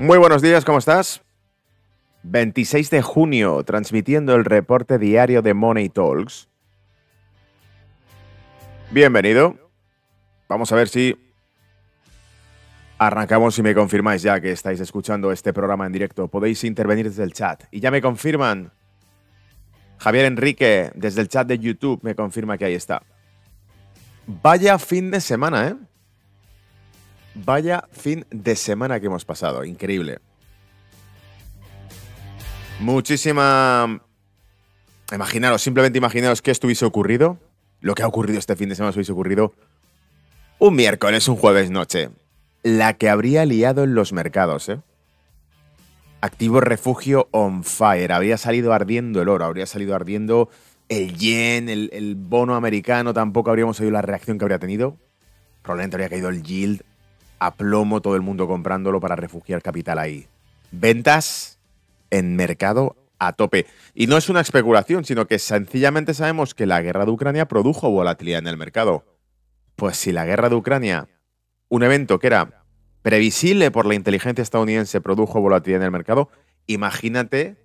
Muy buenos días, ¿cómo estás? 26 de junio, transmitiendo el reporte diario de Money Talks. Bienvenido. Vamos a ver si arrancamos y me confirmáis ya que estáis escuchando este programa en directo. Podéis intervenir desde el chat. Y ya me confirman. Javier Enrique, desde el chat de YouTube, me confirma que ahí está. Vaya fin de semana, ¿eh? Vaya fin de semana que hemos pasado. Increíble. Muchísima... Imaginaros, simplemente imaginaros que esto hubiese ocurrido. Lo que ha ocurrido este fin de semana hubiese ocurrido un miércoles, un jueves noche. La que habría liado en los mercados, ¿eh? Activo refugio on fire. Habría salido ardiendo el oro, habría salido ardiendo el yen, el, el bono americano. Tampoco habríamos oído la reacción que habría tenido. Probablemente habría caído el yield a plomo, todo el mundo comprándolo para refugiar capital ahí. Ventas en mercado a tope. Y no es una especulación, sino que sencillamente sabemos que la guerra de Ucrania produjo volatilidad en el mercado. Pues si la guerra de Ucrania, un evento que era previsible por la inteligencia estadounidense, produjo volatilidad en el mercado, imagínate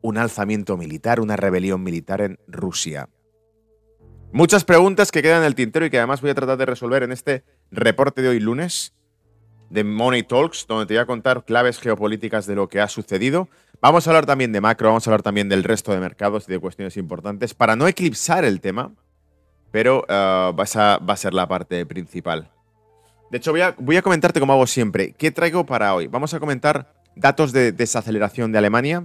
un alzamiento militar, una rebelión militar en Rusia. Muchas preguntas que quedan en el tintero y que además voy a tratar de resolver en este reporte de hoy lunes de Money Talks, donde te voy a contar claves geopolíticas de lo que ha sucedido. Vamos a hablar también de macro, vamos a hablar también del resto de mercados y de cuestiones importantes para no eclipsar el tema, pero uh, va, a, ser la parte principal. De hecho, voy a, voy a comentarte como hago siempre. ¿Qué traigo para hoy? Vamos a comentar datos de desaceleración de Alemania,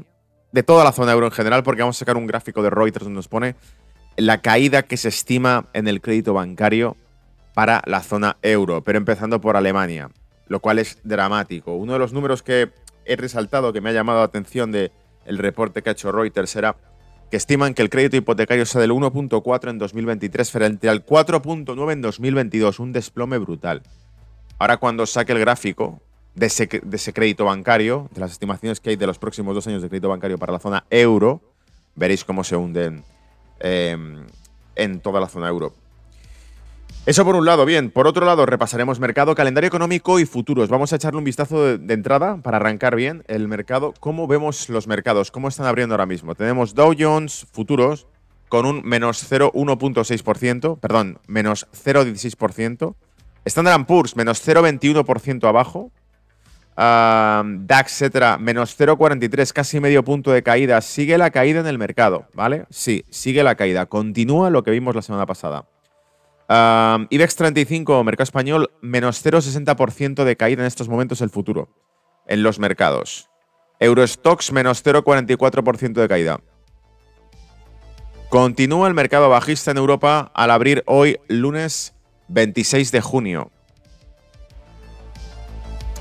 de toda la zona euro en general, porque vamos a sacar un gráfico de Reuters donde nos pone la caída que se estima en el crédito bancario para la zona euro, pero empezando por Alemania lo cual es dramático. Uno de los números que he resaltado, que me ha llamado la atención del el reporte que ha hecho Reuters, era que estiman que el crédito hipotecario sea del 1.4 en 2023 frente al 4.9 en 2022, un desplome brutal. Ahora cuando saque el gráfico de ese, de ese, crédito bancario, de las estimaciones que hay de los próximos dos años de crédito bancario para la zona euro, veréis cómo se hunden eh, en toda la zona euro. Eso por un lado, bien. Por otro lado, repasaremos mercado, calendario económico y futuros. Vamos a echarle un vistazo de, entrada para arrancar bien el mercado. ¿Cómo vemos los mercados? ¿Cómo están abriendo ahora mismo? Tenemos Dow Jones futuros con un menos 0,1.6%, perdón, menos 0,16%. Standard Poor's menos 0,21% abajo. DAX, etcétera, menos 0,43, casi medio punto de caída. Sigue la caída en el mercado, ¿vale? Sí, sigue la caída. Continúa lo que vimos la semana pasada. IBEX 35, mercado español, menos 0,60% de caída en estos momentos el futuro en los mercados. Eurostox, menos 0,44% de caída. Continúa el mercado bajista en Europa al abrir hoy, lunes 26 de junio.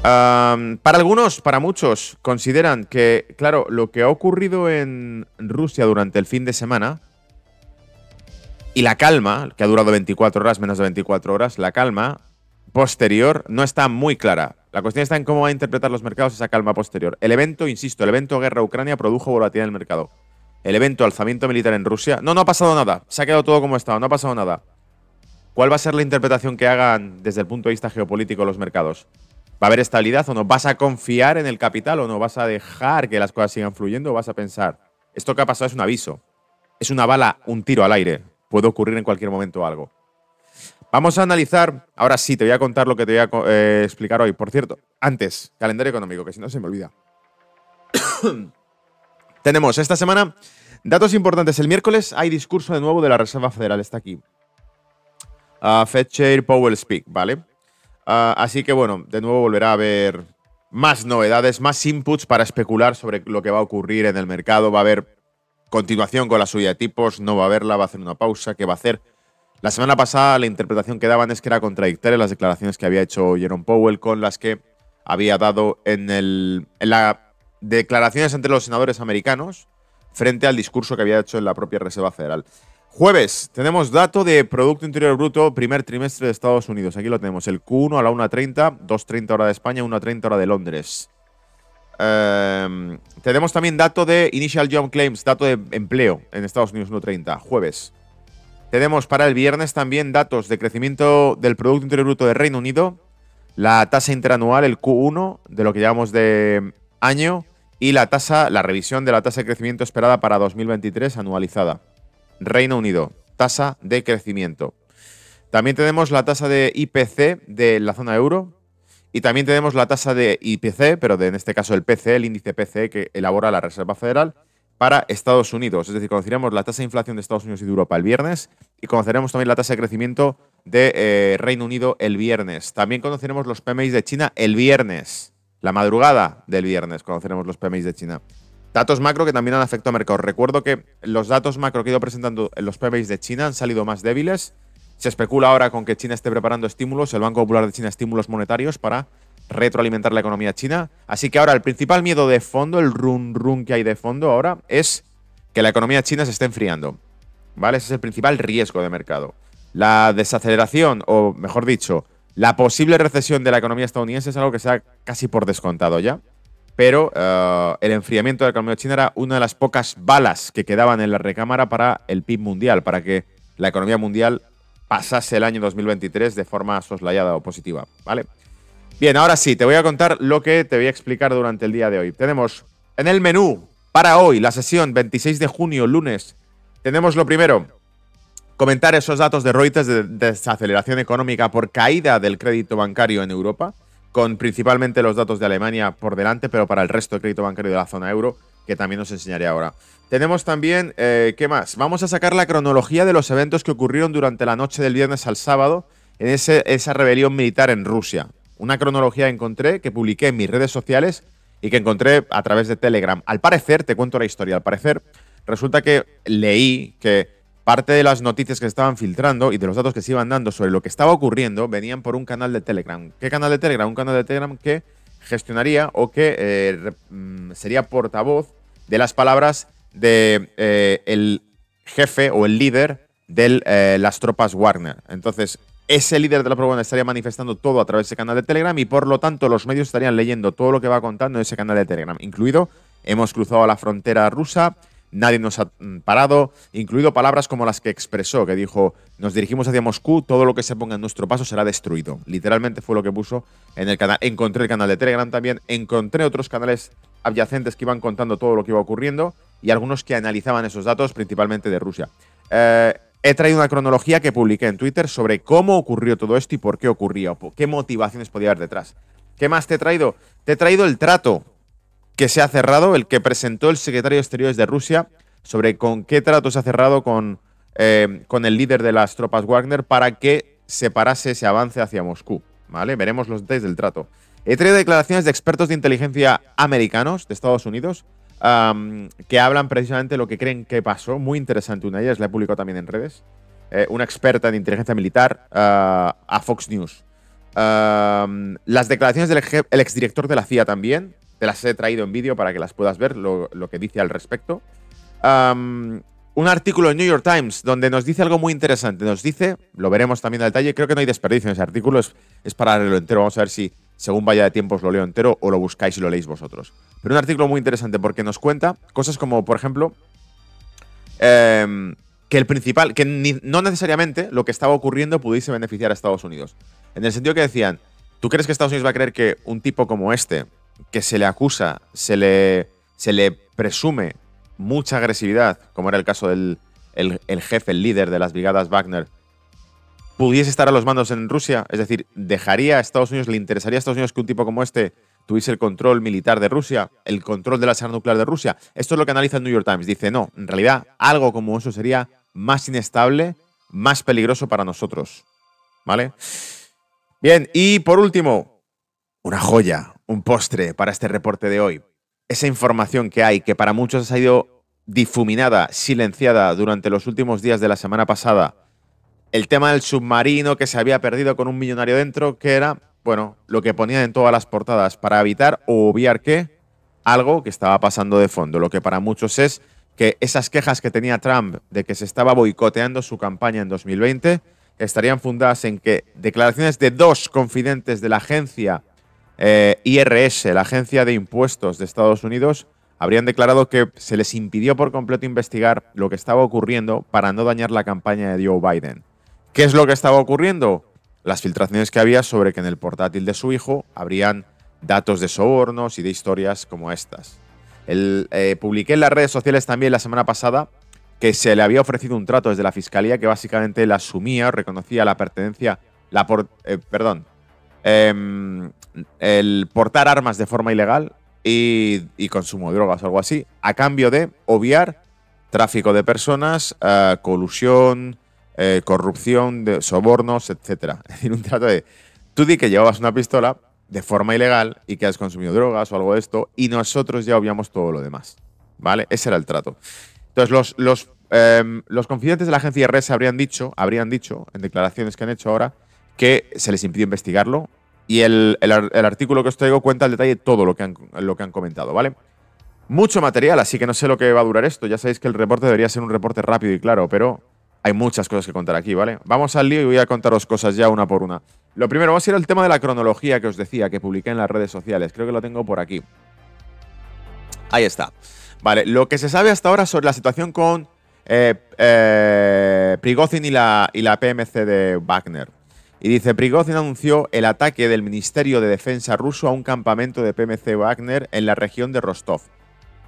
Para algunos, para muchos, consideran que, claro, lo que ha ocurrido en Rusia durante el fin de semana y la calma, que ha durado 24 horas, menos de 24 horas, la calma posterior no está muy clara. La cuestión está en cómo va a interpretar los mercados esa calma posterior. El evento, insisto, el evento guerra-Ucrania produjo volatilidad en el mercado. El evento alzamiento militar en Rusia. No, no ha pasado nada. Se ha quedado todo como estaba. No ha pasado nada. ¿Cuál va a ser la interpretación que hagan desde el punto de vista geopolítico los mercados? ¿Va a haber estabilidad o no? ¿Vas a confiar en el capital o no? ¿Vas a dejar que las cosas sigan fluyendo o vas a pensar? Esto que ha pasado es un aviso. Es una bala, un tiro al aire puede ocurrir en cualquier momento algo. Vamos a analizar, ahora sí, te voy a contar lo que te voy a eh, explicar hoy. Por cierto, antes, calendario económico, que si no se me olvida. Tenemos esta semana datos importantes. El miércoles hay discurso de nuevo de la Reserva Federal, está aquí. Uh, Fed Chair Powell Speak, ¿vale? Uh, así que bueno, de nuevo volverá a haber más novedades, más inputs para especular sobre lo que va a ocurrir en el mercado. Va a haber continuación con la subida de tipos, no va a haberla, va a hacer una pausa, ¿qué va a hacer? La semana pasada la interpretación que daban es que era contradictoria las declaraciones que había hecho Jerome Powell con las que había dado en, el, en las declaraciones entre los senadores americanos frente al discurso que había hecho en la propia Reserva Federal. Jueves, tenemos dato de Producto Interior Bruto, primer trimestre de Estados Unidos. Aquí lo tenemos, el Q1 a la 1.30, 2.30 hora de España, 1.30 hora de Londres. Eh, tenemos también dato de Initial Job Claims, dato de empleo en Estados Unidos 1.30, jueves. Tenemos para el viernes también datos de crecimiento del Producto Interior Bruto de Reino Unido, la tasa interanual, el Q1, de lo que llamamos de año, y la tasa, la revisión de la tasa de crecimiento esperada para 2023 anualizada. Reino Unido, tasa de crecimiento. También tenemos la tasa de IPC de la zona euro, y también tenemos la tasa de IPC, pero de, en este caso el PC, el índice PC que elabora la Reserva Federal para Estados Unidos. Es decir, conoceremos la tasa de inflación de Estados Unidos y de Europa el viernes y conoceremos también la tasa de crecimiento de eh, Reino Unido el viernes. También conoceremos los PMI de China el viernes. La madrugada del viernes conoceremos los PMI de China. Datos macro que también han afectado a mercados. Recuerdo que los datos macro que he ido presentando en los PMI de China han salido más débiles se especula ahora con que China esté preparando estímulos, el Banco Popular de China estímulos monetarios para retroalimentar la economía china. Así que ahora el principal miedo de fondo, el run run que hay de fondo ahora, es que la economía china se esté enfriando. ¿Vale? Ese es el principal riesgo de mercado. La desaceleración, o mejor dicho, la posible recesión de la economía estadounidense es algo que se ha casi por descontado ya. Pero eh, el enfriamiento de la economía china era una de las pocas balas que quedaban en la recámara para el PIB mundial, para que la economía mundial pasase el año 2023 de forma soslayada o positiva, ¿vale? Bien, ahora sí, te voy a contar lo que te voy a explicar durante el día de hoy. Tenemos en el menú para hoy, la sesión 26 de junio, lunes, tenemos lo primero, comentar esos datos de Reuters de desaceleración económica por caída del crédito bancario en Europa, con principalmente los datos de Alemania por delante, pero para el resto del crédito bancario de la zona euro, que también os enseñaré ahora. Tenemos también, eh, ¿qué más? Vamos a sacar la cronología de los eventos que ocurrieron durante la noche del viernes al sábado en ese, esa rebelión militar en Rusia. Una cronología encontré que publiqué en mis redes sociales y que encontré a través de Telegram. Al parecer, te cuento la historia, al parecer resulta que leí que parte de las noticias que se estaban filtrando y de los datos que se iban dando sobre lo que estaba ocurriendo venían por un canal de Telegram. ¿Qué canal de Telegram? Un canal de Telegram que gestionaría o que eh, mm, sería portavoz de las palabras de eh, el jefe o el líder de eh, las tropas Wagner. Entonces, ese líder de la propaganda estaría manifestando todo a través de ese canal de Telegram y por lo tanto los medios estarían leyendo todo lo que va contando en ese canal de Telegram, incluido hemos cruzado la frontera rusa, nadie nos ha mm, parado, incluido palabras como las que expresó, que dijo, nos dirigimos hacia Moscú, todo lo que se ponga en nuestro paso será destruido. Literalmente fue lo que puso en el canal. Encontré el canal de Telegram también, encontré otros canales adyacentes que iban contando todo lo que iba ocurriendo y algunos que analizaban esos datos, principalmente de Rusia. Eh, he traído una cronología que publiqué en Twitter sobre cómo ocurrió todo esto y por qué ocurría, o qué motivaciones podía haber detrás. ¿Qué más te he traído? Te he traído el trato que se ha cerrado, el que presentó el secretario de Exteriores de Rusia, sobre con qué trato se ha cerrado con, eh, con el líder de las tropas Wagner para que se parase ese avance hacia Moscú. ¿Vale? Veremos los detalles del trato. He traído declaraciones de expertos de inteligencia americanos de Estados Unidos que hablan precisamente de lo que creen que pasó. Muy interesante una de ellas, la he publicado también en redes. Eh, una experta en inteligencia militar ah, a Fox News. las declaraciones del exdirector de la CIA también. Te las he traído en vídeo para que las puedas ver, lo, que dice al respecto. un artículo en New York Times donde nos dice algo muy interesante. Nos dice, lo veremos también en detalle, creo que no hay desperdicio en ese artículo, es, es para leerlo entero. Vamos a ver si según vaya de tiempo os lo leo entero o lo buscáis y lo leéis vosotros. Pero un artículo muy interesante porque nos cuenta cosas como, por ejemplo, em, que el principal, que no necesariamente lo que estaba ocurriendo pudiese beneficiar a Estados Unidos. En el sentido que decían, ¿tú crees que Estados Unidos va a creer que un tipo como este, que se le acusa, se le, se le presume mucha agresividad, como era el caso del el jefe, el líder de las brigadas Wagner, pudiese estar a los mandos en Rusia? Es decir, ¿dejaría a Estados Unidos, le interesaría a Estados Unidos que un tipo como este tuviese el control militar de Rusia, el control de la armas nuclear de Rusia? Esto es lo que analiza el New York Times. Dice, no, en realidad algo como eso sería más inestable, más peligroso para nosotros. ¿Vale? Bien, y por último, una joya, un postre para este reporte de hoy. Esa información que hay, que para muchos ha sido difuminada, silenciada durante los últimos días de la semana pasada, el tema del submarino que se había perdido con un millonario dentro, que era, bueno, lo que ponían en todas las portadas para evitar o obviar que algo que estaba pasando de fondo. Lo que para muchos es que esas quejas que tenía Trump de que se estaba boicoteando su campaña en 2020 estarían fundadas en que declaraciones de dos confidentes de la agencia eh, IRS, la agencia de impuestos de Estados Unidos, habrían declarado que se les impidió por completo investigar lo que estaba ocurriendo para no dañar la campaña de Joe Biden. ¿Qué es lo que estaba ocurriendo? las filtraciones que había sobre que en el portátil de su hijo habrían datos de sobornos y de historias como estas. Eh, publiqué en las redes sociales también la semana pasada que se le había ofrecido un trato desde la fiscalía que básicamente él asumía, reconocía la pertenencia, la por, eh, perdón, em, el portar armas de forma ilegal y, consumo de drogas o algo así, a cambio de obviar tráfico de personas, eh, colusión, corrupción, de sobornos, etc. Es decir, un trato de, tú di que llevabas una pistola, de forma ilegal y que has consumido drogas o algo de esto y nosotros ya obviamos todo lo demás. ¿Vale? Ese era el trato. Entonces, los, los, em, los confidentes de la agencia IRS habrían dicho, habrían dicho, en declaraciones que han hecho ahora, que se les impidió investigarlo y el, artículo que os traigo cuenta al detalle todo lo que, han, lo que han comentado, ¿vale? Mucho material, así que no sé lo que va a durar esto. Ya sabéis que el reporte debería ser un reporte rápido y claro, pero hay muchas cosas que contar aquí, ¿vale? Vamos al lío y voy a contaros cosas ya una por una. Lo primero, vamos a ir al tema de la cronología que os decía, que publiqué en las redes sociales. Creo que lo tengo por aquí. Ahí está. Vale, lo que se sabe hasta ahora sobre la situación con eh, eh, Prigozhin y la, y la PMC de Wagner. Y dice, Prigozhin anunció el ataque del Ministerio de Defensa ruso a un campamento de PMC Wagner en la región de Rostov.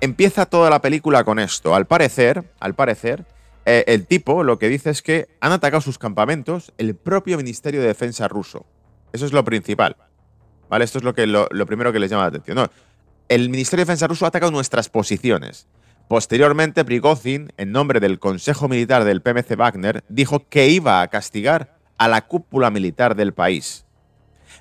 Empieza toda la película con esto. Al parecer, al parecer, eh, el tipo lo que dice es que han atacado sus campamentos el propio Ministerio de Defensa ruso. Eso es lo principal. ¿Vale? Esto es lo, que, lo, primero que les llama la atención. El Ministerio de Defensa ruso ha atacado nuestras posiciones. Posteriormente, Prigozhin, en nombre del Consejo Militar del PMC Wagner, dijo que iba a castigar a la cúpula militar del país.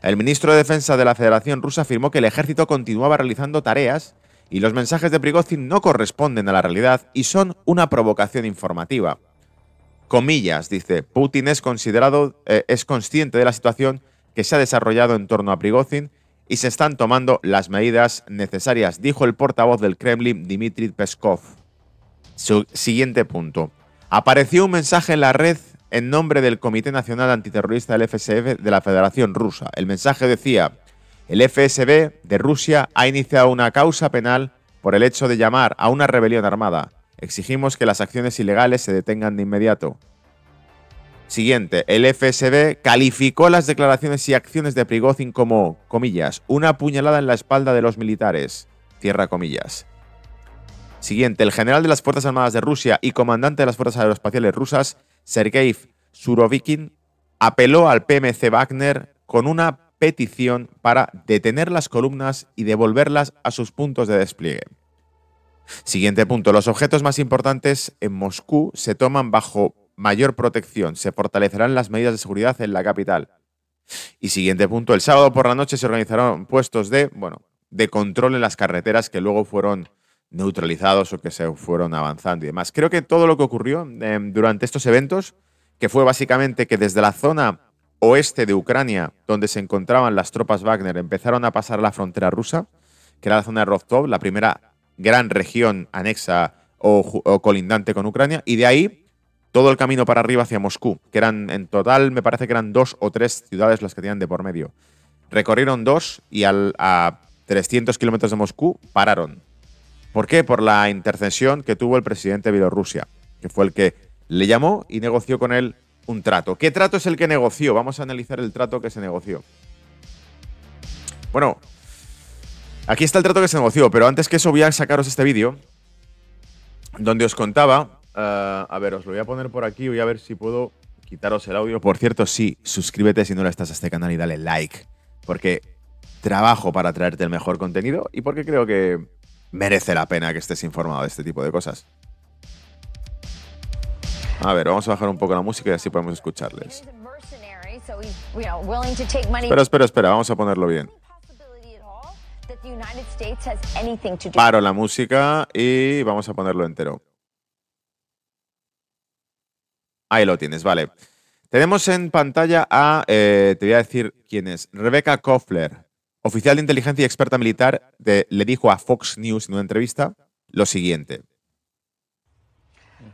El ministro de Defensa de la Federación Rusa afirmó que el ejército continuaba realizando tareas y los mensajes de Prigozhin no corresponden a la realidad y son una provocación informativa. Comillas, dice, Putin es considerado, eh, es consciente de la situación que se ha desarrollado en torno a Prigozhin y se están tomando las medidas necesarias, dijo el portavoz del Kremlin, Dmitry Peskov. Su siguiente punto. Apareció un mensaje en la red en nombre del Comité Nacional Antiterrorista del FSF de la Federación Rusa. El mensaje decía, el FSB de Rusia ha iniciado una causa penal por el hecho de llamar a una rebelión armada. Exigimos que las acciones ilegales se detengan de inmediato. Siguiente, el FSB calificó las declaraciones y acciones de Prigozhin como, comillas, una puñalada en la espalda de los militares. Cierra comillas. Siguiente, el general de las Fuerzas Armadas de Rusia y comandante de las Fuerzas Aeroespaciales Rusas, Sergei Surovikin, apeló al PMC Wagner con una petición para detener las columnas y devolverlas a sus puntos de despliegue. Siguiente punto. Los objetos más importantes en Moscú se toman bajo mayor protección. Se fortalecerán las medidas de seguridad en la capital. Y siguiente punto. El sábado por la noche se organizaron puestos de, bueno, de control en las carreteras que luego fueron neutralizados o que se fueron avanzando y demás. Creo que todo lo que ocurrió em, durante estos eventos, que fue básicamente que desde la zona oeste de Ucrania, donde se encontraban las tropas Wagner, empezaron a pasar la frontera rusa, que era la zona de Rostov, la primera gran región anexa o, colindante con Ucrania, y de ahí todo el camino para arriba hacia Moscú, que eran en total, me parece que eran dos o tres ciudades las que tenían de por medio. Recorrieron dos y al, a 300 kilómetros de Moscú pararon. ¿Por qué? Por la intercesión que tuvo el presidente de Bielorrusia, que fue el que le llamó y negoció con él un trato. ¿Qué trato es el que negoció? Vamos a analizar el trato que se negoció. Bueno, aquí está el trato que se negoció, pero antes que eso voy a sacaros este vídeo donde os contaba, eh, a ver, os lo voy a poner por aquí, voy a ver si puedo quitaros el audio. Por cierto, sí, suscríbete si no lo estás a este canal y dale like, porque trabajo para traerte el mejor contenido y porque creo que merece la pena que estés informado de este tipo de cosas. A ver, vamos a bajar un poco la música y así podemos escucharles. Espera, espera, espera, vamos a ponerlo bien. Paro la música y vamos a ponerlo entero. Ahí lo tienes, vale. Tenemos en pantalla a, eh, te voy a decir quién es, Rebecca Koffler, oficial de inteligencia y experta militar, le dijo a Fox News en una entrevista lo siguiente.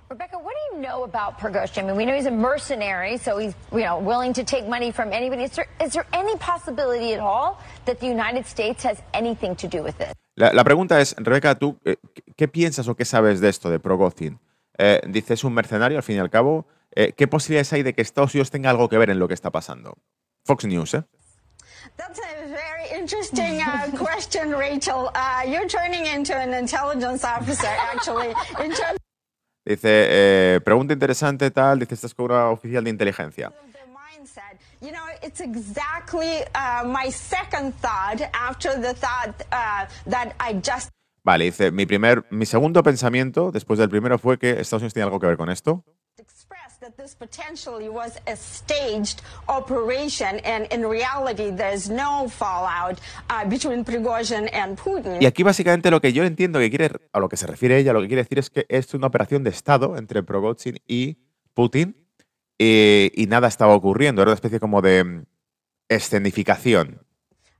Rebecca, what do you know about Prigozhin? I mean, we know he's a mercenary, so he's you know willing to take money from anybody. Is there, is there any possibility at all that the United States has anything to do with it? La, la pregunta es, Rebeca, ¿tú eh, qué piensas o qué sabes de esto, de Prigozhin? Eh, dices un mercenario, al fin y al cabo. Eh, ¿Qué posibilidades hay de que Estados Unidos tenga algo que ver en lo que está pasando? Fox News, ¿eh? Interesting uh, question, Rachel. Uh, you're turning into an intelligence officer, actually. In terms Dice, eh, pregunta interesante, tal. Dice, esta es una oficial de inteligencia. you know, it's exactly uh, my second thought after the thought that I just Vale, dice, mi, primer, mi segundo pensamiento, después del primero, fue que Estados Unidos tiene algo que ver con esto. That this potentially was a staged operation, and in reality, there's no fallout uh, between Prigozhin and Putin. Y aquí básicamente lo que yo entiendo que quiere, a lo que se refiere ella, lo que quiere decir es que es una operación de Estado entre Prigozhin y Putin eh, y nada estaba ocurriendo, era una especie como de mm, escenificación.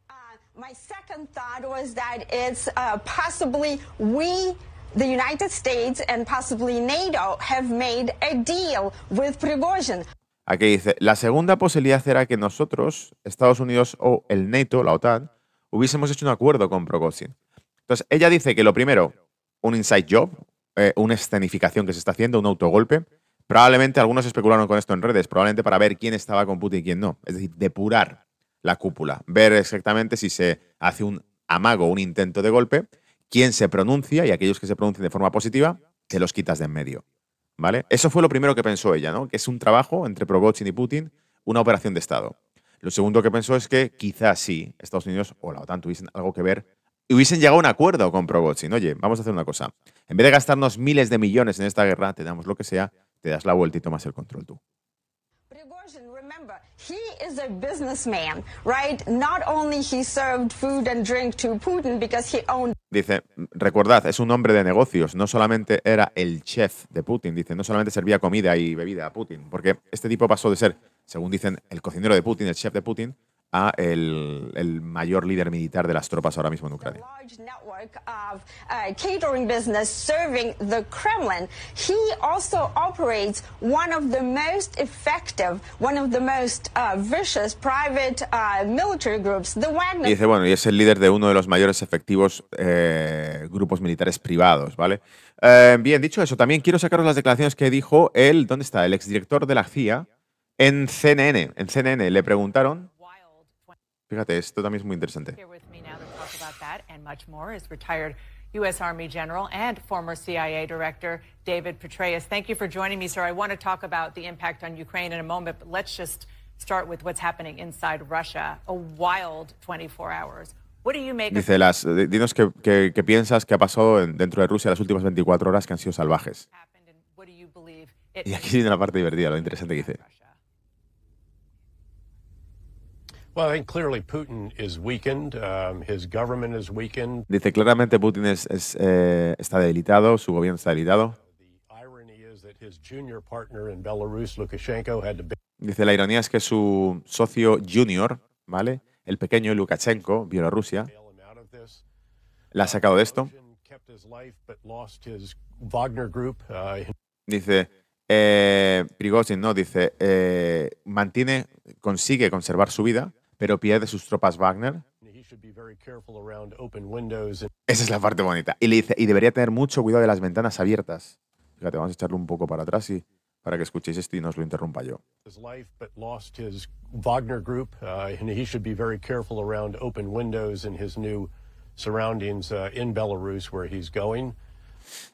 Uh, my second thought was that it's uh, possibly we, the United States, and possibly NATO have made a deal with Prigozhin. Aquí dice, la segunda posibilidad era que nosotros, Estados Unidos o el NATO, la OTAN, hubiésemos hecho un acuerdo con Prigozhin. Entonces, ella dice que lo primero, un inside job, eh, una escenificación que se está haciendo, un autogolpe. Probablemente algunos especularon con esto en redes, probablemente para ver quién estaba con Putin y quién no. Es decir, depurar la cúpula, ver exactamente si se hace un amago, un intento de golpe, quién se pronuncia y aquellos que se pronuncien de forma positiva, te los quitas de en medio. ¿Vale? Eso fue lo primero que pensó ella, ¿no? Que es un trabajo entre Prigozhin y Putin, una operación de Estado. Lo segundo que pensó es que quizás sí, Estados Unidos o la OTAN tuviesen algo que ver y hubiesen llegado a un acuerdo con Prigozhin. Oye, vamos a hacer una cosa. En vez de gastarnos miles de millones en esta guerra, te damos lo que sea, te das la vuelta y tomas el control tú. He is a businessman, right? Not only he served food and drink to Putin because he owned Dice, recordad, es un hombre de negocios, no solamente era el chef de Putin, dice, no solamente servía comida y bebida a Putin, porque este tipo pasó de ser, según dicen, el cocinero de Putin, el chef de Putin, a el, el mayor líder militar de las tropas ahora mismo en Ucrania. uh, uh, uh, Y dice, bueno, y es el líder de uno de los mayores efectivos eh, grupos militares privados, ¿vale? Eh, bien, dicho eso, también quiero sacaros las declaraciones que dijo él, ¿dónde está? El exdirector de la CIA en CNN. En CNN le preguntaron, wild 20 fíjate, esto también es muy interesante. U.S. Army General and former CIA Director David Petraeus. Thank you for joining me, sir. I want to talk about the impact on Ukraine in a moment, but let's just start with what's happening inside Russia. A wild 24 hours. What do you make Dice, las, di- dinos qué, qué- qué piensas que ha pasado en- dentro de Rusia las últimas 24 horas que han sido salvajes. Y aquí viene la parte divertida, lo interesante que dice. Russia? Well, I think clearly Putin is weakened. Um, his government is weakened. Dice, claramente Putin es, es, eh, está debilitado, su gobierno está debilitado. The irony is that his junior partner in Belarus, Lukashenko, had to bail Dice, la ironía es que su socio junior, ¿vale? El pequeño Lukashenko, Bielorrusia, la ha sacado de esto. Group. Uh, Dice, eh, Prigozhin, no, dice, eh, mantiene, consigue conservar su vida, pero pierde sus tropas Wagner. Esa es la parte bonita. Y le dice, y debería tener mucho cuidado de las ventanas abiertas. Fíjate, vamos a echarlo un poco para atrás y para que escuchéis esto y no os lo interrumpa yo. Uh, uh.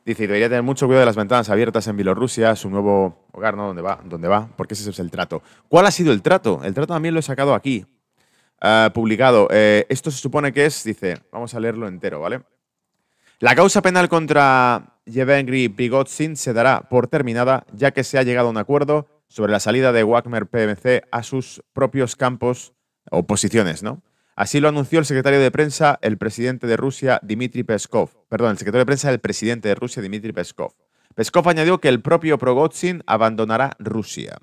Dice, y debería tener mucho cuidado de las ventanas abiertas en Bielorrusia, su nuevo hogar, ¿no? ¿Dónde va? ¿Dónde va? Porque ese es el trato. ¿Cuál ha sido el trato? El trato también lo he sacado aquí, publicado. Eh, esto se supone que es, dice, vamos a leerlo entero, ¿vale? La causa penal contra Yevgeny Prigozhin se dará por terminada, ya que se ha llegado a un acuerdo sobre la salida de Wagner PMC a sus propios campos o posiciones, ¿no? Así lo anunció el secretario de prensa, el presidente de Rusia, Dmitry Peskov. Perdón, el secretario de prensa del presidente de Rusia, Dmitry Peskov. Peskov añadió que el propio Prigozhin abandonará Rusia.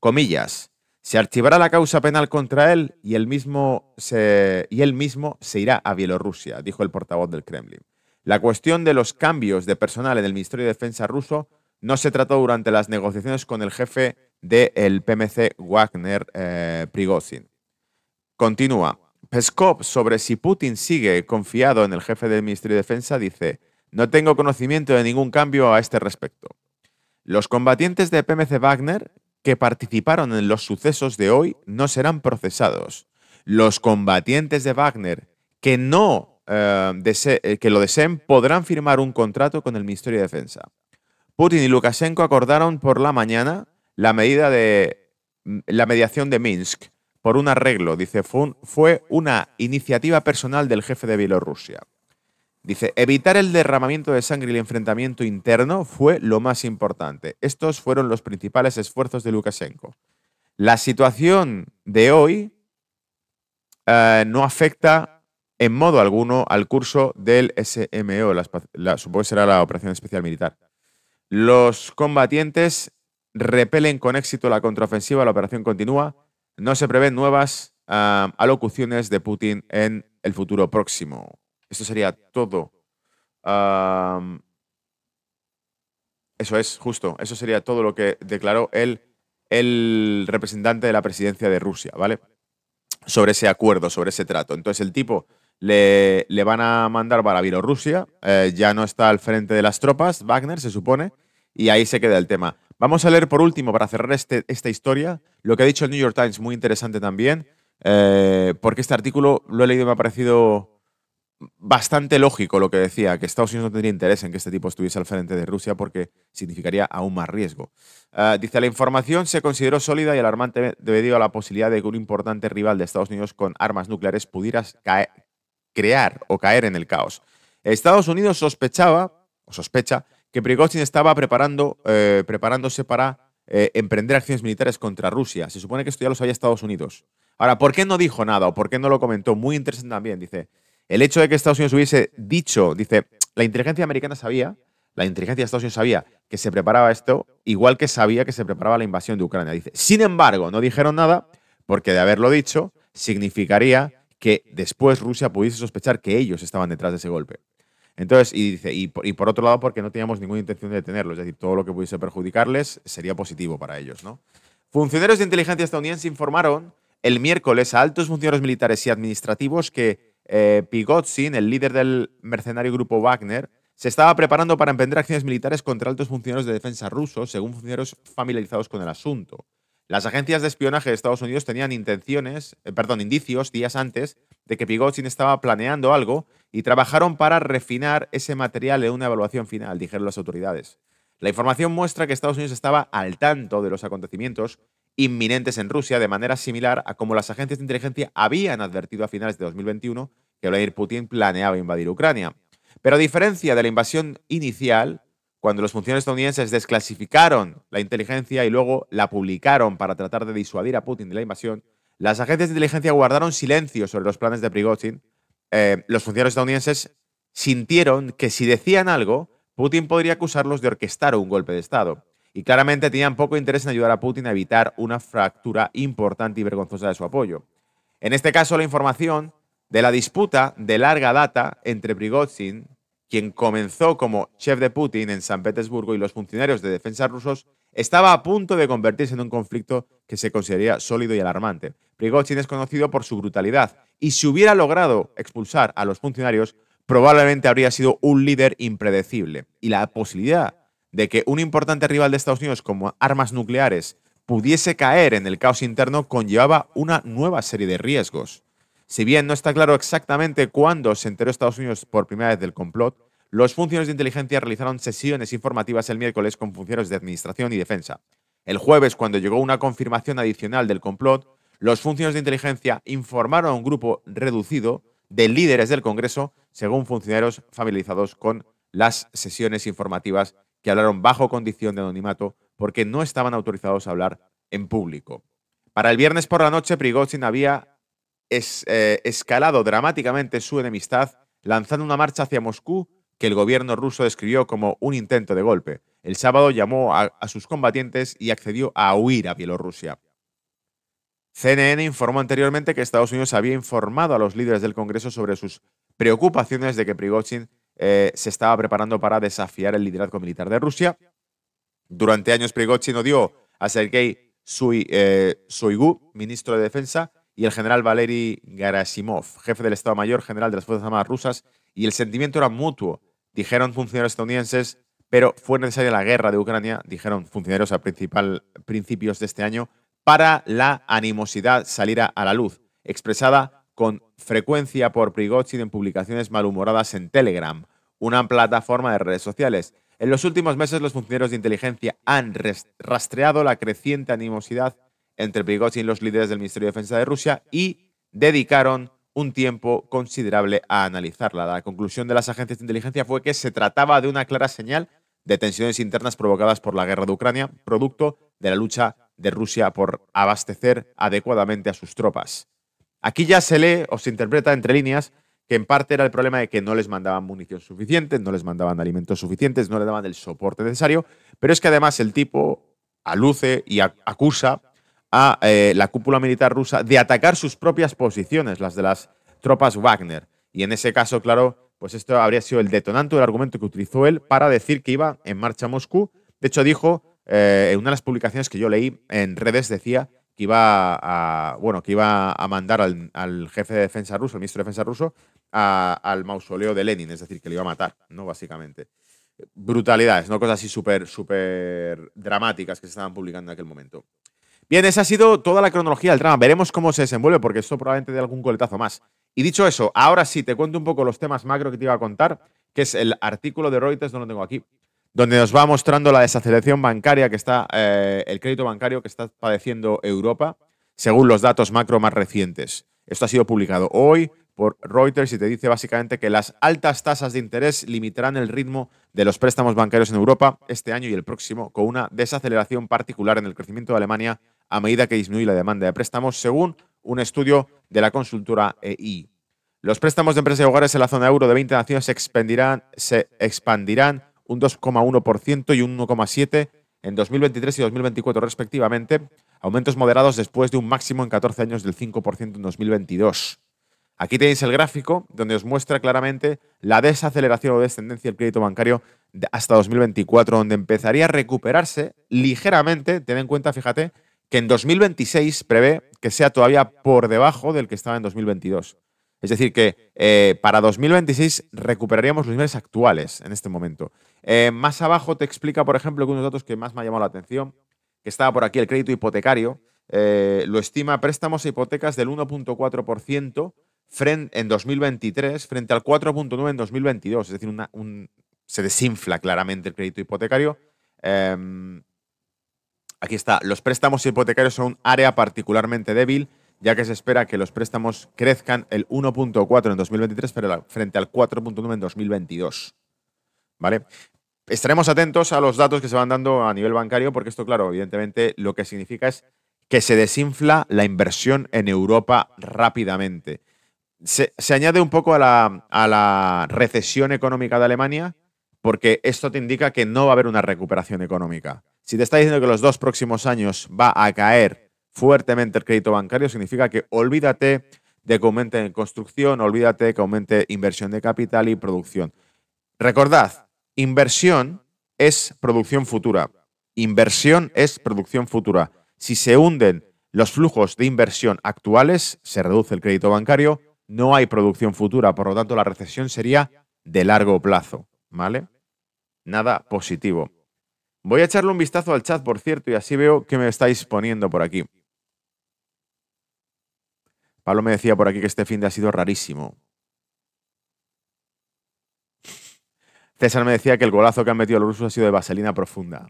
Comillas. Se archivará la causa penal contra él y él mismo se, y él mismo se irá a Bielorrusia, dijo el portavoz del Kremlin. La cuestión de los cambios de personal en el Ministerio de Defensa ruso no se trató durante las negociaciones con el jefe del PMC Wagner, eh, Prigozhin. Continúa. Peskov, sobre si Putin sigue confiado en el jefe del Ministerio de Defensa, dice, no tengo conocimiento de ningún cambio a este respecto. Los combatientes de PMC Wagner, que participaron en los sucesos de hoy no serán procesados. Los combatientes de Wagner que no eh, eh, que lo deseen podrán firmar un contrato con el Ministerio de Defensa. Putin y Lukashenko acordaron por la mañana la medida de la mediación de Minsk por un arreglo. Dice, fue una iniciativa personal del jefe de Bielorrusia. Dice, evitar el derramamiento de sangre y el enfrentamiento interno fue lo más importante. Estos fueron los principales esfuerzos de Lukashenko. La situación de hoy eh, no afecta en modo alguno al curso del SMO, supongo que será la Operación Especial Militar. Los combatientes repelen con éxito la contraofensiva, la operación continúa. No se prevén nuevas ah, alocuciones de Putin en el futuro próximo. Esto sería todo. eso es, justo. Eso sería todo lo que declaró el, el representante de la presidencia de Rusia, ¿vale? Sobre ese acuerdo, sobre ese trato. Entonces el tipo le, le van a mandar para Bielorrusia. Eh, ya no está al frente de las tropas, Wagner, se supone. Y ahí se queda el tema. Vamos a leer por último, para cerrar este, esta historia, lo que ha dicho el New York Times, muy interesante también, eh, porque este artículo lo he leído y me ha parecido bastante lógico lo que decía, que Estados Unidos no tendría interés en que este tipo estuviese al frente de Rusia porque significaría aún más riesgo. Eh, dice, la información se consideró sólida y alarmante debido a la posibilidad de que un importante rival de Estados Unidos con armas nucleares pudiera crear o caer en el caos. Estados Unidos sospechaba, o sospecha, que Prigozhin estaba preparando, eh, preparándose para eh, emprender acciones militares contra Rusia. Se supone que esto ya lo sabía Estados Unidos. Ahora, ¿por qué no dijo nada o por qué no lo comentó? Muy interesante también, dice. El hecho de que Estados Unidos hubiese dicho, dice, la inteligencia americana sabía, la inteligencia de Estados Unidos sabía que se preparaba esto, igual que sabía que se preparaba la invasión de Ucrania. Dice, sin embargo, no dijeron nada porque de haberlo dicho significaría que después Rusia pudiese sospechar que ellos estaban detrás de ese golpe. Entonces, y dice, y por, otro lado, porque no teníamos ninguna intención de detenerlo, es decir, todo lo que pudiese perjudicarles sería positivo para ellos, ¿no? Funcionarios de inteligencia estadounidense informaron el miércoles a altos funcionarios militares y administrativos que eh, Pigotzin, el líder del mercenario grupo Wagner, se estaba preparando para emprender acciones militares contra altos funcionarios de defensa rusos, según funcionarios familiarizados con el asunto. Las agencias de espionaje de Estados Unidos tenían intenciones, eh, perdón, indicios días antes de que Pigotzin estaba planeando algo y trabajaron para refinar ese material en una evaluación final, dijeron las autoridades. La información muestra que Estados Unidos estaba al tanto de los acontecimientos inminentes en Rusia de manera similar a como las agencias de inteligencia habían advertido a finales de 2021 que Vladimir Putin planeaba invadir Ucrania. Pero a diferencia de la invasión inicial, cuando los funcionarios estadounidenses desclasificaron la inteligencia y luego la publicaron para tratar de disuadir a Putin de la invasión, las agencias de inteligencia guardaron silencio sobre los planes de Prigozhin. Eh, los funcionarios estadounidenses sintieron que si decían algo, Putin podría acusarlos de orquestar un golpe de Estado. Y claramente tenían poco interés en ayudar a Putin a evitar una fractura importante y vergonzosa de su apoyo. En este caso, la información de la disputa de larga data entre Prigozhin quien comenzó como chef de Putin en San Petersburgo y los funcionarios de defensa rusos, estaba a punto de convertirse en un conflicto que se consideraría sólido y alarmante. Prigozhin es conocido por su brutalidad y si hubiera logrado expulsar a los funcionarios, probablemente habría sido un líder impredecible. Y la posibilidad de que un importante rival de Estados Unidos como armas nucleares pudiese caer en el caos interno conllevaba una nueva serie de riesgos. Si bien no está claro exactamente cuándo se enteró Estados Unidos por primera vez del complot, los funcionarios de inteligencia realizaron sesiones informativas el miércoles con funcionarios de administración y defensa. El jueves, cuando llegó una confirmación adicional del complot, los funcionarios de inteligencia informaron a un grupo reducido de líderes del Congreso, según funcionarios familiarizados con las sesiones informativas que hablaron bajo condición de anonimato porque no estaban autorizados a hablar en público. Para el viernes por la noche, Prigozhin había eh, escalado dramáticamente su enemistad, lanzando una marcha hacia Moscú que el gobierno ruso describió como un intento de golpe. El sábado llamó a, sus combatientes y accedió a huir a Bielorrusia. CNN informó anteriormente que Estados Unidos había informado a los líderes del Congreso sobre sus preocupaciones de que Prigozhin eh, se estaba preparando para desafiar el liderazgo militar de Rusia. Durante años Prigozhin odió a Sergei eh, Shoigu, ministro de Defensa, y el general Valery Gerasimov, jefe del Estado Mayor General de las Fuerzas Armadas rusas, y el sentimiento era mutuo, dijeron funcionarios estadounidenses, pero fue necesaria la guerra de Ucrania, dijeron funcionarios a principal, principios de este año, para la animosidad saliera a la luz, expresada con frecuencia por Prigozhin en publicaciones malhumoradas en Telegram, una plataforma de redes sociales. En los últimos meses, los funcionarios de inteligencia han rastreado la creciente animosidad entre Prigozhin y los líderes del Ministerio de Defensa de Rusia y dedicaron un tiempo considerable a analizarla. La conclusión de las agencias de inteligencia fue que se trataba de una clara señal de tensiones internas provocadas por la guerra de Ucrania, producto de la lucha de Rusia por abastecer adecuadamente a sus tropas. Aquí ya se lee o se interpreta entre líneas que en parte era el problema de que no les mandaban munición suficiente, no les mandaban alimentos suficientes, no le daban el soporte necesario, pero es que además el tipo aluce y acusa a eh, la cúpula militar rusa de atacar sus propias posiciones, las de las tropas Wagner. Y en ese caso, claro, pues esto habría sido el detonante del argumento que utilizó él para decir que iba en marcha a Moscú. De hecho, dijo, eh, en una de las publicaciones que yo leí en redes, decía que iba a, bueno, que iba a mandar al, jefe de defensa ruso, el ministro de defensa ruso, al mausoleo de Lenin, es decir, que le iba a matar, ¿no? Básicamente. Brutalidades, ¿no? Cosas así súper, súper dramáticas que se estaban publicando en aquel momento. Bien, esa ha sido toda la cronología del drama. Veremos cómo se desenvuelve, porque esto probablemente dé algún coletazo más. Y dicho eso, ahora sí te cuento un poco los temas macro que te iba a contar, que es el artículo de Reuters, no lo tengo aquí, donde nos va mostrando la desaceleración bancaria que está, eh, el crédito bancario que está padeciendo Europa, según los datos macro más recientes. Esto ha sido publicado hoy por Reuters y te dice básicamente que las altas tasas de interés limitarán el ritmo de los préstamos bancarios en Europa este año y el próximo, con una desaceleración particular en el crecimiento de Alemania a medida que disminuye la demanda de préstamos, según un estudio de la consultora EI. Los préstamos de empresas y hogares en la zona euro de 20 naciones se expandirán, se expandirán un 2,1% y un 1,7% en 2023 y 2024 respectivamente, aumentos moderados después de un máximo en 14 años del 5% en 2022. Aquí tenéis el gráfico donde os muestra claramente la desaceleración o descendencia del crédito bancario hasta 2024, donde empezaría a recuperarse ligeramente. Ten en cuenta, fíjate, que en 2026 prevé que sea todavía por debajo del que estaba en 2022. Es decir, que eh, para 2026 recuperaríamos los niveles actuales en este momento. Eh, más abajo te explica, por ejemplo, que unos datos que más me ha llamado la atención, que estaba por aquí el crédito hipotecario, eh, lo estima préstamos e hipotecas del 1.4% en 2023 frente al 4.9% en 2022. Es decir, se desinfla claramente el crédito hipotecario. Em, Aquí está, los préstamos hipotecarios son un área particularmente débil, ya que se espera que los préstamos crezcan el 1.4 en 2023 frente al 4.9 en 2022. ¿Vale? Estaremos atentos a los datos que se van dando a nivel bancario, porque esto, claro, evidentemente lo que significa es que se desinfla la inversión en Europa rápidamente. Se, añade un poco a la recesión económica de Alemania, porque esto te indica que no va a haber una recuperación económica. Si te está diciendo que los dos próximos años va a caer fuertemente el crédito bancario, significa que olvídate de que aumente en construcción, olvídate de que aumente inversión de capital y producción. Recordad, inversión es producción futura. Inversión es producción futura. Si se hunden los flujos de inversión actuales, se reduce el crédito bancario, no hay producción futura, por lo tanto la recesión sería de largo plazo, ¿vale? Nada positivo. Voy a echarle un vistazo al chat, por cierto, y así veo que me estáis poniendo por aquí. Pablo me decía por aquí que este fin de ha sido rarísimo. César me decía que el golazo que han metido los rusos ha sido de vaselina profunda.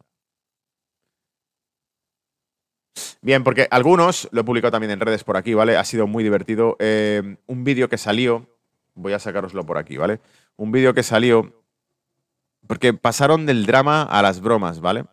Bien, porque algunos, lo he publicado también en redes por aquí, ¿vale? Ha sido muy divertido. Eh, un vídeo que salió, voy a sacároslo por aquí, ¿vale? Un vídeo que salió porque pasaron del drama a las bromas, ¿vale?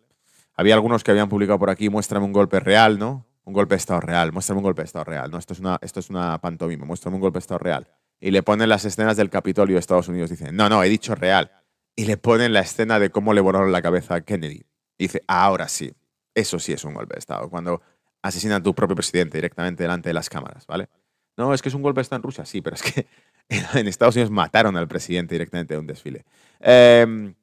Había algunos que habían publicado por aquí, muéstrame un golpe real, ¿no? Un golpe de Estado real, muéstrame un golpe de Estado real, ¿no? Esto es una, esto es una pantomima, muéstrame un golpe de Estado real. Y le ponen las escenas del Capitolio de Estados Unidos, dicen, no, no, he dicho real. Y le ponen la escena de cómo le volaron la cabeza a Kennedy. Y dice, ahora sí, eso sí es un golpe de Estado, cuando asesinan a tu propio presidente directamente delante de las cámaras, ¿vale? No, es que es un golpe de Estado en Rusia, sí, pero es que en Estados Unidos mataron al presidente directamente de un desfile. Eh,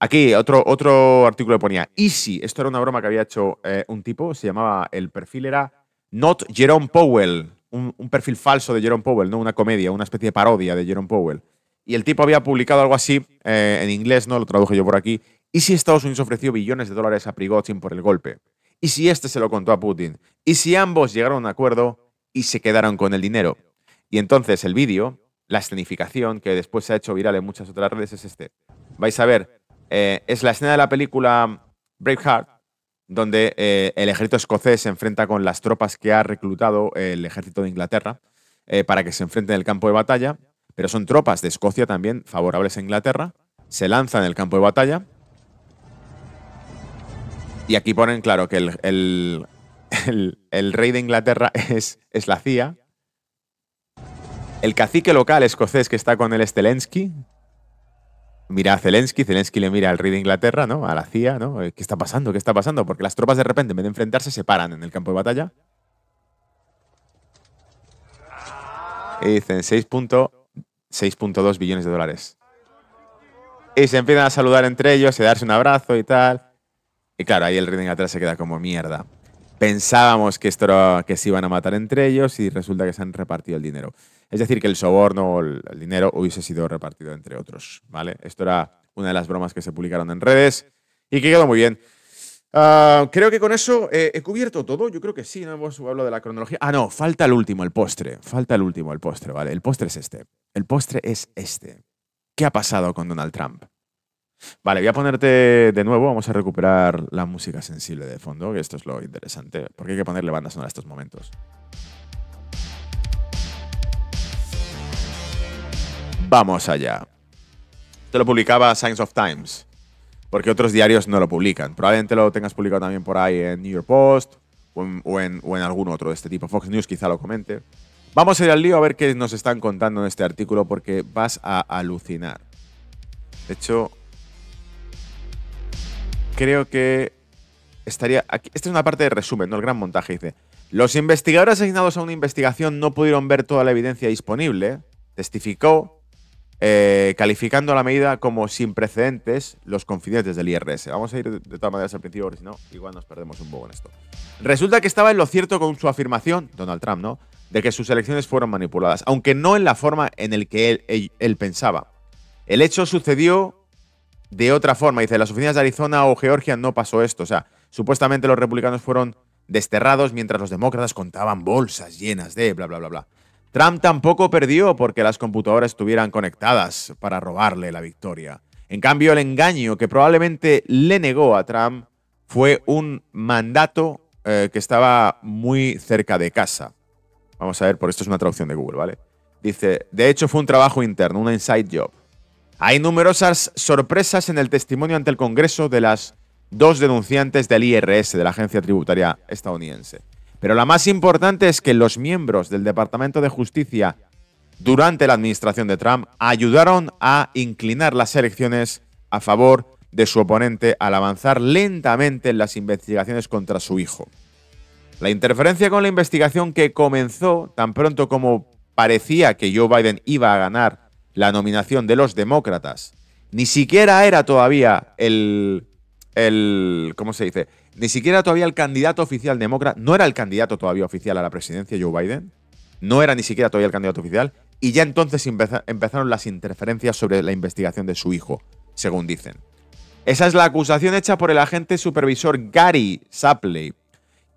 Aquí otro, otro artículo ponía Easy. Esto era una broma que había hecho eh, un tipo. Se llamaba, el perfil era Not Jerome Powell. Un, perfil falso de Jerome Powell, no una comedia, una especie de parodia de Jerome Powell. Y el tipo había publicado algo así eh, en inglés, ¿no? Lo traduje yo por aquí. ¿Y si Estados Unidos ofreció billones de dólares a Prigozhin por el golpe? ¿Y si este se lo contó a Putin? ¿Y si ambos llegaron a un acuerdo y se quedaron con el dinero? Y entonces el vídeo, la escenificación, que después se ha hecho viral en muchas otras redes, es este. Vais a ver, eh, es la escena de la película Braveheart, donde eh, el ejército escocés se enfrenta con las tropas que ha reclutado el ejército de Inglaterra eh, para que se enfrenten en el campo de batalla, pero son tropas de Escocia también favorables a Inglaterra, se lanzan en el campo de batalla y aquí ponen, claro, que el, rey de Inglaterra es, es, la CIA. El cacique local escocés que está con el Zelensky. Mira a Zelensky, Zelensky le mira al rey de Inglaterra, ¿no? A la CIA, ¿no? ¿Qué está pasando? ¿Qué está pasando? Porque las tropas de repente, en vez de enfrentarse, se paran en el campo de batalla. Y dicen 6.2 billones de dólares. Y se empiezan a saludar entre ellos y darse un abrazo y tal. Y claro, ahí el rey de Inglaterra se queda como mierda. Pensábamos que, esto que se iban a matar entre ellos y resulta que se han repartido el dinero. Es decir, que el soborno o el, dinero hubiese sido repartido entre otros. ¿vale? Esto era una de las bromas que se publicaron en redes y que quedó muy bien. Ah, creo que con eso he cubierto todo. Yo creo que sí, no hemos hablado de la cronología. Ah, no, falta el último, el postre. Falta el último, el postre, ¿vale? El postre es este. El postre es este. ¿Qué ha pasado con Donald Trump? Vale, voy a ponerte de nuevo, vamos a recuperar la música sensible de fondo, que esto es lo interesante, porque hay que ponerle bandas sonoras a estos momentos. Vamos allá. Esto lo publicaba Science of Times, porque otros diarios no lo publican. Probablemente lo tengas publicado también por ahí en New York Post o en, algún otro de este tipo. Fox News quizá lo comente. Vamos a ir al lío a ver qué nos están contando en este artículo porque vas a alucinar. De hecho, creo que estaría. Esta es una parte de resumen, ¿no? El gran montaje dice. Los investigadores asignados a una investigación no pudieron ver toda la evidencia disponible, testificó, eh, calificando la medida como sin precedentes los confidentes del IRS. Vamos a ir de todas maneras al principio, porque si no, igual nos perdemos un poco en esto. Resulta que estaba en lo cierto con su afirmación, Donald Trump, ¿no? De que sus elecciones fueron manipuladas, aunque no en la forma en la que él pensaba. El hecho sucedió de otra forma. Dice, las oficinas de Arizona o Georgia no pasó esto. O sea, supuestamente los republicanos fueron desterrados mientras los demócratas contaban bolsas llenas de bla, bla, bla, bla. Trump tampoco perdió porque las computadoras estuvieran conectadas para robarle la victoria. En cambio, el engaño que probablemente le negó a Trump fue un mandato eh, que estaba muy cerca de casa. Vamos a ver, por esto es una traducción de Google, ¿vale? Dice, de hecho fue un trabajo interno, una inside job. Hay numerosas sorpresas en el testimonio ante el Congreso de las dos denunciantes del IRS, de la Agencia Tributaria estadounidense. Pero la más importante es que los miembros del Departamento de Justicia durante la administración de Trump ayudaron a inclinar las elecciones a favor de su oponente al avanzar lentamente en las investigaciones contra su hijo. La interferencia con la investigación que comenzó tan pronto como parecía que Joe Biden iba a ganar la nominación de los demócratas, ni siquiera era todavía el, el ¿cómo se dice? Ni siquiera todavía el candidato oficial demócrata, no era el candidato todavía oficial a la presidencia, Joe Biden, no era ni siquiera todavía el candidato oficial, y ya entonces empezaron las interferencias sobre la investigación de su hijo, según dicen. Esa es la acusación hecha por el agente supervisor Gary Sapley,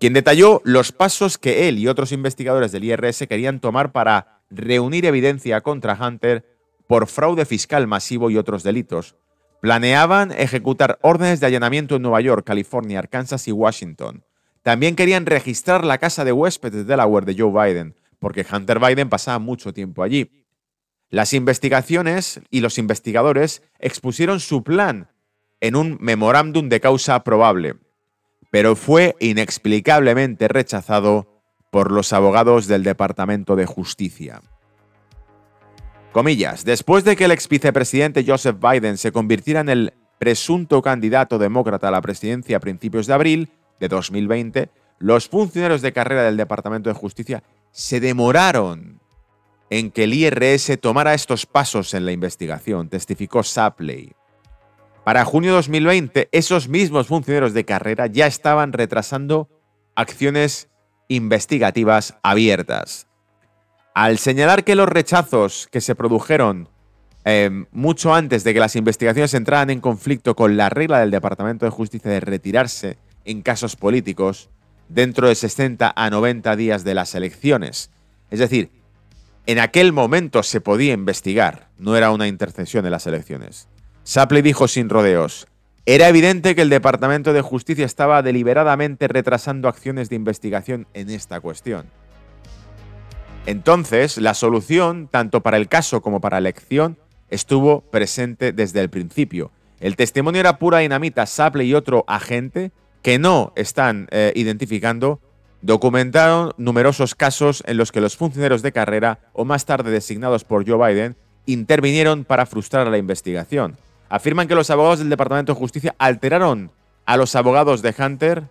quien detalló los pasos que él y otros investigadores del IRS querían tomar para reunir evidencia contra Hunter por fraude fiscal masivo y otros delitos. Planeaban ejecutar órdenes de allanamiento en Nueva York, California, Arkansas y Washington. También querían registrar la casa de huéspedes de Delaware de Joe Biden, porque Hunter Biden pasaba mucho tiempo allí. Las investigaciones y los investigadores expusieron su plan en un memorándum de causa probable, pero fue inexplicablemente rechazado por los abogados del Departamento de Justicia. Después de que el ex vicepresidente Joseph Biden se convirtiera en el presunto candidato demócrata a la presidencia a principios de abril de 2020, los funcionarios de carrera del Departamento de Justicia se demoraron en que el IRS tomara estos pasos en la investigación, testificó Sapley. Para junio de 2020, esos mismos funcionarios de carrera ya estaban retrasando acciones investigativas abiertas. Al señalar que los rechazos que se produjeron eh, mucho antes de que las investigaciones entraran en conflicto con la regla del Departamento de Justicia de retirarse en casos políticos dentro de 60 a 90 días de las elecciones. Es decir, en aquel momento se podía investigar, no era una intercesión en las elecciones. Sapley dijo sin rodeos, era evidente que el Departamento de Justicia estaba deliberadamente retrasando acciones de investigación en esta cuestión. Entonces, la solución, tanto para el caso como para la elección, estuvo presente desde el principio. El testimonio era pura dinamita. Sapley y otro agente, que no están eh, identificando, documentaron numerosos casos en los que los funcionarios de carrera, o más tarde designados por Joe Biden, intervinieron para frustrar la investigación. Afirman que los abogados del Departamento de Justicia alteraron a los abogados de Hunter,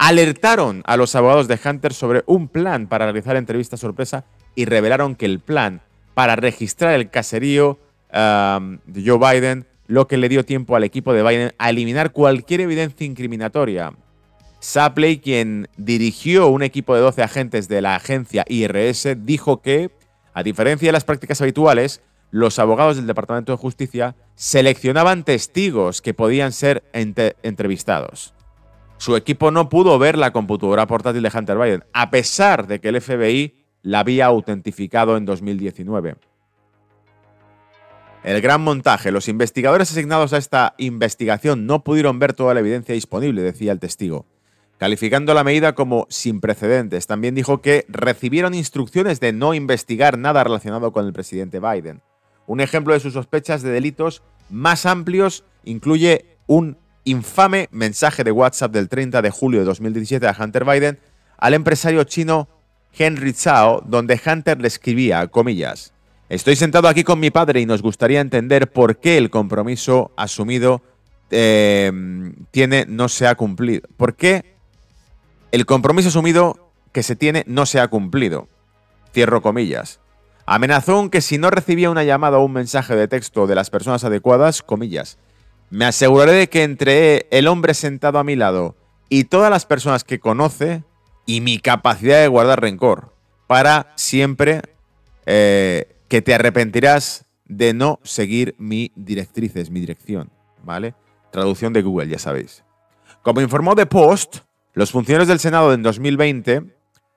alertaron a los abogados de Hunter sobre un plan para realizar entrevistas sorpresa y revelaron que el plan para registrar el caserío um, de Joe Biden, lo que le dio tiempo al equipo de Biden a eliminar cualquier evidencia incriminatoria. Sapley, quien dirigió un equipo de 12 agentes de la agencia IRS, dijo que, a diferencia de las prácticas habituales, los abogados del Departamento de Justicia seleccionaban testigos que podían ser entrevistados. Su equipo no pudo ver la computadora portátil de Hunter Biden, a pesar de que el FBI la había autentificado en 2019. El gran montaje. Los investigadores asignados a esta investigación no pudieron ver toda la evidencia disponible, decía el testigo, calificando la medida como sin precedentes. También dijo que recibieron instrucciones de no investigar nada relacionado con el presidente Biden. Un ejemplo de sus sospechas de delitos más amplios incluye un infame mensaje de WhatsApp del 30 de julio de 2017 a Hunter Biden al empresario chino Henry Zhao, donde Hunter le escribía, comillas, Estoy sentado aquí con mi padre y nos gustaría entender por qué el compromiso asumido eh, tiene no se ha cumplido. ¿Por qué el compromiso asumido que se tiene no se ha cumplido? Cierro comillas. Amenazó que si no recibía una llamada o un mensaje de texto de las personas adecuadas, comillas, me aseguraré de que entre el hombre sentado a mi lado y todas las personas que conoce y mi capacidad de guardar rencor, para siempre eh, que te arrepentirás de no seguir mi directrices, mi dirección, ¿vale? Traducción de Google, ya sabéis. Como informó The Post, los funcionarios del Senado en 2020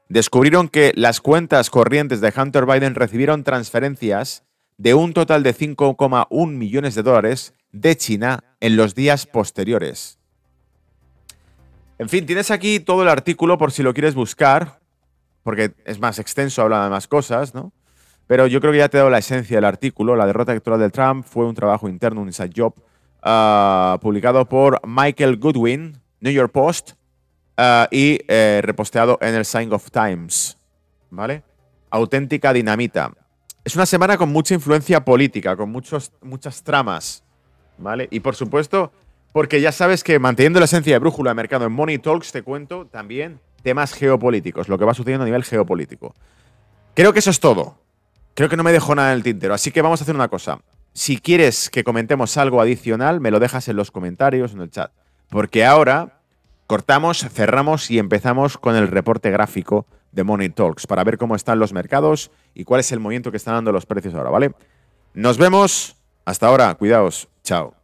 descubrieron que las cuentas corrientes de Hunter Biden recibieron transferencias de un total de 5,1 millones de dólares de China en los días posteriores. En fin, tienes aquí todo el artículo por si lo quieres buscar, porque es más extenso, habla de más cosas, ¿no? Pero yo creo que ya te he dado la esencia del artículo. La derrota electoral de Trump fue un trabajo interno, un inside job, ah, publicado por Michael Goodwin, New York Post, Ah, y eh, reposteado en el Sign of Times. ¿Vale? Auténtica dinamita. Es una semana con mucha influencia política, con muchos, muchas tramas. ¿Vale? Y por supuesto, porque ya sabes que manteniendo la esencia de brújula de mercado en Money Talks, te cuento también temas geopolíticos, lo que va sucediendo a nivel geopolítico. Creo que eso es todo. Creo que no me dejo nada en el tintero. Así que vamos a hacer una cosa. Si quieres que comentemos algo adicional, me lo dejas en los comentarios, en el chat. Porque ahora Cortamos, cerramos y empezamos con el reporte gráfico de Money Talks para ver cómo están los mercados y cuál es el movimiento que están dando los precios ahora, ¿vale? Nos vemos. Hasta ahora. Cuidaos. Chao.